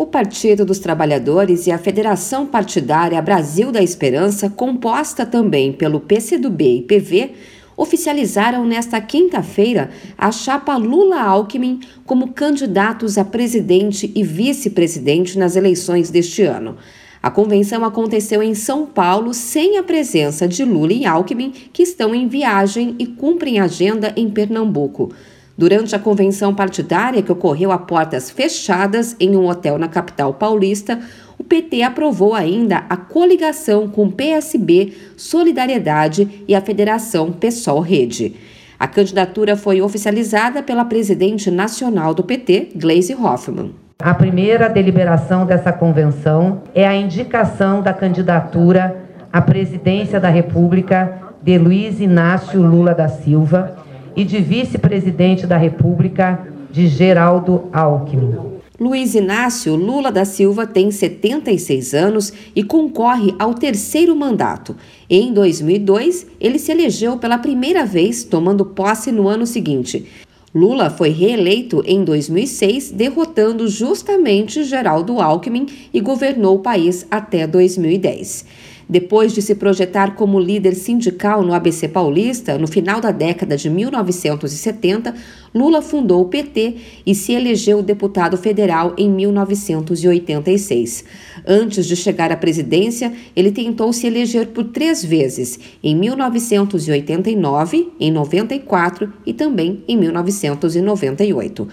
O Partido dos Trabalhadores e a Federação Partidária Brasil da Esperança, composta também pelo PCdoB e PV, oficializaram nesta quinta-feira a chapa Lula-Alckmin como candidatos a presidente e vice-presidente nas eleições deste ano. A convenção aconteceu em São Paulo sem a presença de Lula e Alckmin, que estão em viagem e cumprem agenda em Pernambuco. Durante a convenção partidária, que ocorreu a portas fechadas em um hotel na capital paulista, o PT aprovou ainda a coligação com PSB, Solidariedade e a Federação PSOL Rede. A candidatura foi oficializada pela presidente nacional do PT, Gleisi Hoffmann. A primeira deliberação dessa convenção é a indicação da candidatura à presidência da República de Luiz Inácio Lula da Silva e de vice-presidente da República de Geraldo Alckmin. Luiz Inácio Lula da Silva tem 76 anos e concorre ao terceiro mandato. Em 2002, ele se elegeu pela primeira vez, tomando posse no ano seguinte. Lula foi reeleito em 2006, derrotando justamente Geraldo Alckmin e governou o país até 2010. Depois de se projetar como líder sindical no ABC Paulista, no final da década de 1970, Lula fundou o PT e se elegeu deputado federal em 1986. Antes de chegar à presidência, ele tentou se eleger por três vezes, em 1989, em 94 e também em 1998.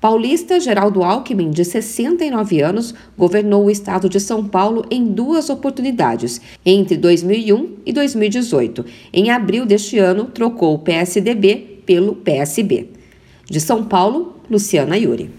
Paulista Geraldo Alckmin, de 69 anos, governou o estado de São Paulo em duas oportunidades, entre 2001 e 2018. Em abril deste ano, trocou o PSDB pelo PSB. De São Paulo, Luciana Yuri.